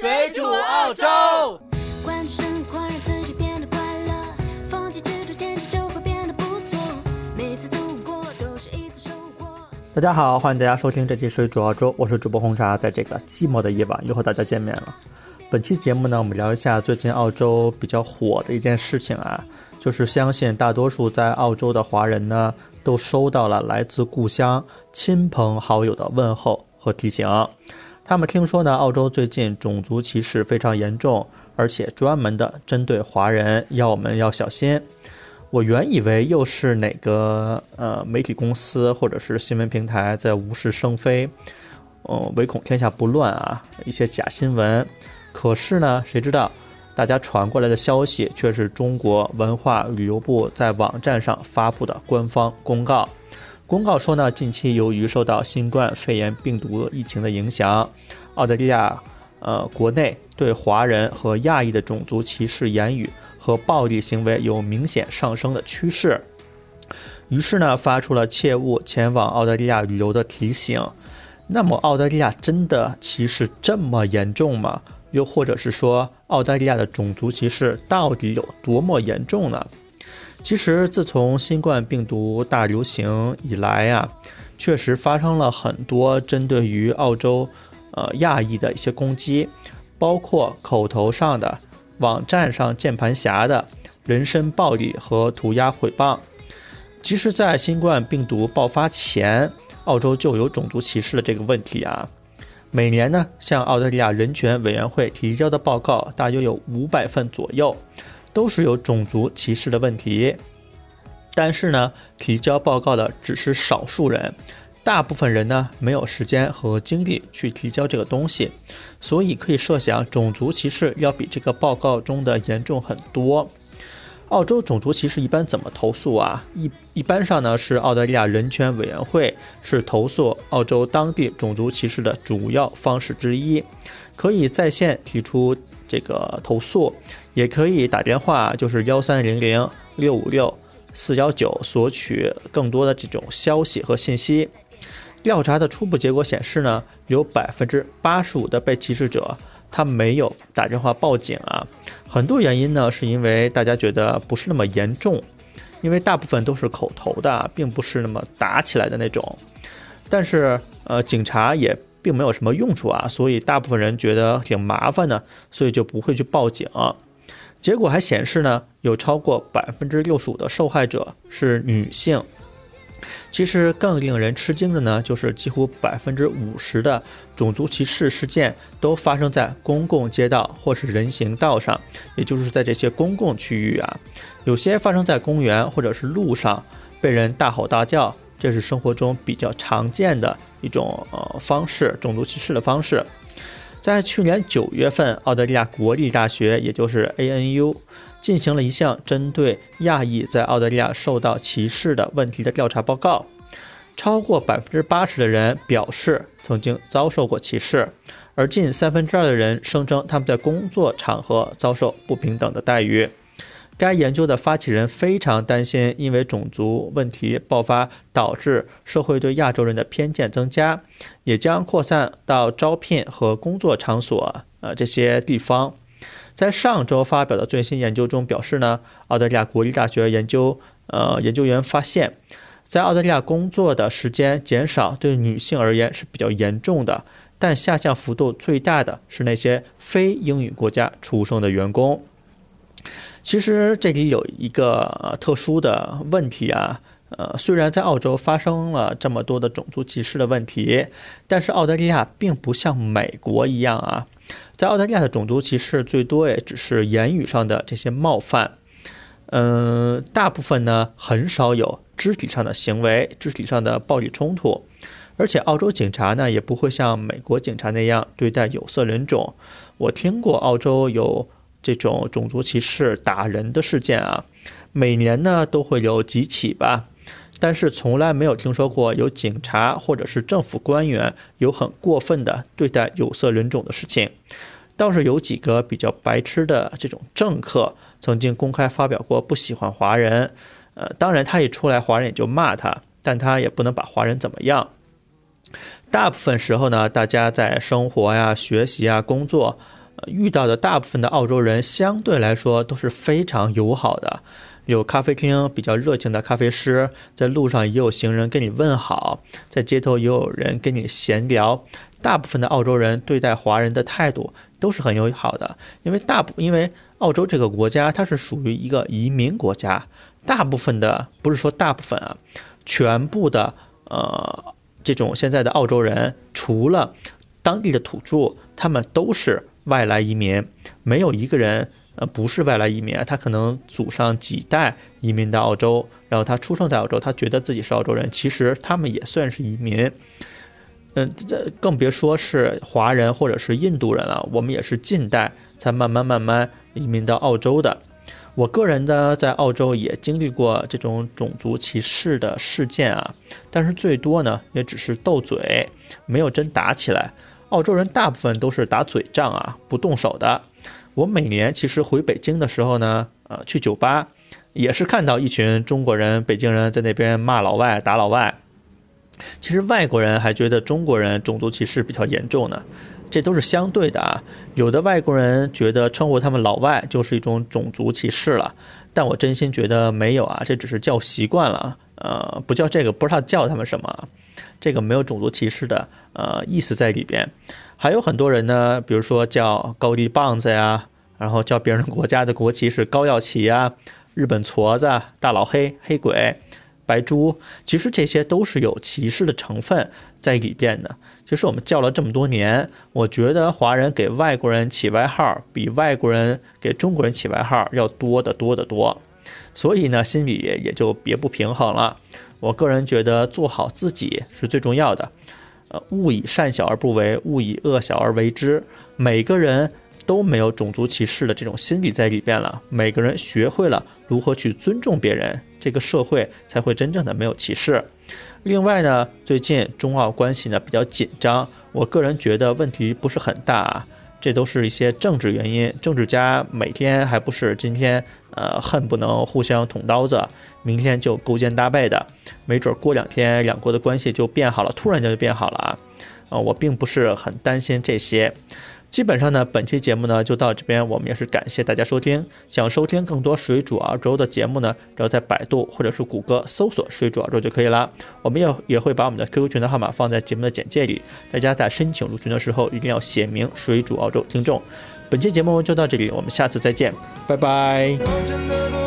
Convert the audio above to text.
水煮澳洲。关注生活，让自己变得快乐。天气就会变得不错。每次走过都是一次收获。大家好，欢迎大家收听这期《水煮澳洲》，我是主播红茶，在这个寂寞的夜晚又和大家见面了。本期节目呢，我们聊一下最近澳洲比较火的一件事情啊，就是相信大多数在澳洲的华人呢，都收到了来自故乡亲朋好友的问候和提醒。他们听说呢，澳洲最近种族歧视非常严重，而且专门的针对华人，要我们要小心。我原以为又是哪个呃媒体公司或者是新闻平台在无事生非，呃，唯恐天下不乱啊，一些假新闻。可是呢，谁知道大家传过来的消息却是中国文化旅游部在网站上发布的官方公告。公告说呢，近期由于受到新冠肺炎病毒疫情的影响，澳大利亚呃国内对华人和亚裔的种族歧视言语和暴力行为有明显上升的趋势。于是呢，发出了切勿前往澳大利亚旅游的提醒。那么，澳大利亚真的歧视这么严重吗？又或者是说，澳大利亚的种族歧视到底有多么严重呢？其实，自从新冠病毒大流行以来呀，确实发生了很多针对于澳洲，呃亚裔的一些攻击，包括口头上的、网站上键盘侠的人身暴力和涂鸦毁谤。其实，在新冠病毒爆发前，澳洲就有种族歧视的这个问题啊。每年呢，向澳大利亚人权委员会提交的报告大约有五百份左右，都是有种族歧视的问题。但是呢，提交报告的只是少数人，大部分人呢没有时间和精力去提交这个东西，所以可以设想，种族歧视要比这个报告中的严重很多。澳洲种族歧视一般怎么投诉啊？一一般上呢，是澳大利亚人权委员会是投诉澳洲当地种族歧视的主要方式之一，可以在线提出这个投诉，也可以打电话，就是幺三零零六五六四幺九索取更多的这种消息和信息。调查的初步结果显示呢，有百分之八十五的被歧视者。他没有打电话报警啊，很多原因呢，是因为大家觉得不是那么严重，因为大部分都是口头的，并不是那么打起来的那种。但是呃，警察也并没有什么用处啊，所以大部分人觉得挺麻烦的，所以就不会去报警。结果还显示呢，有超过百分之六十五的受害者是女性。其实更令人吃惊的呢，就是几乎百分之五十的种族歧视事件都发生在公共街道或是人行道上，也就是在这些公共区域啊。有些发生在公园或者是路上，被人大吼大叫，这是生活中比较常见的一种呃方式，种族歧视的方式。在去年九月份，澳大利亚国立大学，也就是 ANU。进行了一项针对亚裔在澳大利亚受到歧视的问题的调查报告，超过百分之八十的人表示曾经遭受过歧视，而近三分之二的人声称他们在工作场合遭受不平等的待遇。该研究的发起人非常担心，因为种族问题爆发导致社会对亚洲人的偏见增加，也将扩散到招聘和工作场所呃这些地方。在上周发表的最新研究中表示呢，澳大利亚国立大学研究呃研究员发现，在澳大利亚工作的时间减少对女性而言是比较严重的，但下降幅度最大的是那些非英语国家出生的员工。其实这里有一个特殊的问题啊，呃，虽然在澳洲发生了这么多的种族歧视的问题，但是澳大利亚并不像美国一样啊。在澳大利亚的种族歧视最多也只是言语上的这些冒犯，嗯，大部分呢很少有肢体上的行为、肢体上的暴力冲突，而且澳洲警察呢也不会像美国警察那样对待有色人种。我听过澳洲有这种种族歧视打人的事件啊，每年呢都会有几起吧。但是从来没有听说过有警察或者是政府官员有很过分的对待有色人种的事情，倒是有几个比较白痴的这种政客曾经公开发表过不喜欢华人，呃，当然他一出来华人也就骂他，但他也不能把华人怎么样。大部分时候呢，大家在生活呀、学习啊、工作，遇到的大部分的澳洲人相对来说都是非常友好的。有咖啡厅比较热情的咖啡师，在路上也有行人跟你问好，在街头也有人跟你闲聊。大部分的澳洲人对待华人的态度都是很友好的，因为大部因为澳洲这个国家它是属于一个移民国家，大部分的不是说大部分啊，全部的呃这种现在的澳洲人，除了当地的土著，他们都是外来移民，没有一个人。呃，不是外来移民，他可能祖上几代移民到澳洲，然后他出生在澳洲，他觉得自己是澳洲人，其实他们也算是移民。嗯，这更别说是华人或者是印度人了，我们也是近代才慢慢慢慢移民到澳洲的。我个人呢，在澳洲也经历过这种种族歧视的事件啊，但是最多呢，也只是斗嘴，没有真打起来。澳洲人大部分都是打嘴仗啊，不动手的。我每年其实回北京的时候呢，呃，去酒吧，也是看到一群中国人、北京人在那边骂老外、打老外。其实外国人还觉得中国人种族歧视比较严重呢，这都是相对的啊。有的外国人觉得称呼他们老外就是一种种族歧视了，但我真心觉得没有啊，这只是叫习惯了，呃，不叫这个，不知道叫他们什么，这个没有种族歧视的呃意思在里边。还有很多人呢，比如说叫高低棒子呀，然后叫别人国家的国旗是高耀旗呀，日本矬子、大老黑、黑鬼、白猪，其实这些都是有歧视的成分在里边的。其实我们叫了这么多年，我觉得华人给外国人起外号比外国人给中国人起外号要多得多得多，所以呢，心里也就别不平衡了。我个人觉得做好自己是最重要的。呃，勿以善小而不为，勿以恶小而为之。每个人都没有种族歧视的这种心理在里边了。每个人学会了如何去尊重别人，这个社会才会真正的没有歧视。另外呢，最近中澳关系呢比较紧张，我个人觉得问题不是很大啊。这都是一些政治原因，政治家每天还不是今天，呃，恨不能互相捅刀子，明天就勾肩搭背的，没准过两天两国的关系就变好了，突然间就变好了啊，啊，我并不是很担心这些。基本上呢，本期节目呢就到这边，我们也是感谢大家收听。想收听更多水煮澳洲的节目呢，只要在百度或者是谷歌搜索“水煮澳洲”就可以了。我们也也会把我们的 QQ 群的号码放在节目的简介里，大家在申请入群的时候一定要写明“水煮澳洲听众”。本期节目就到这里，我们下次再见，拜拜。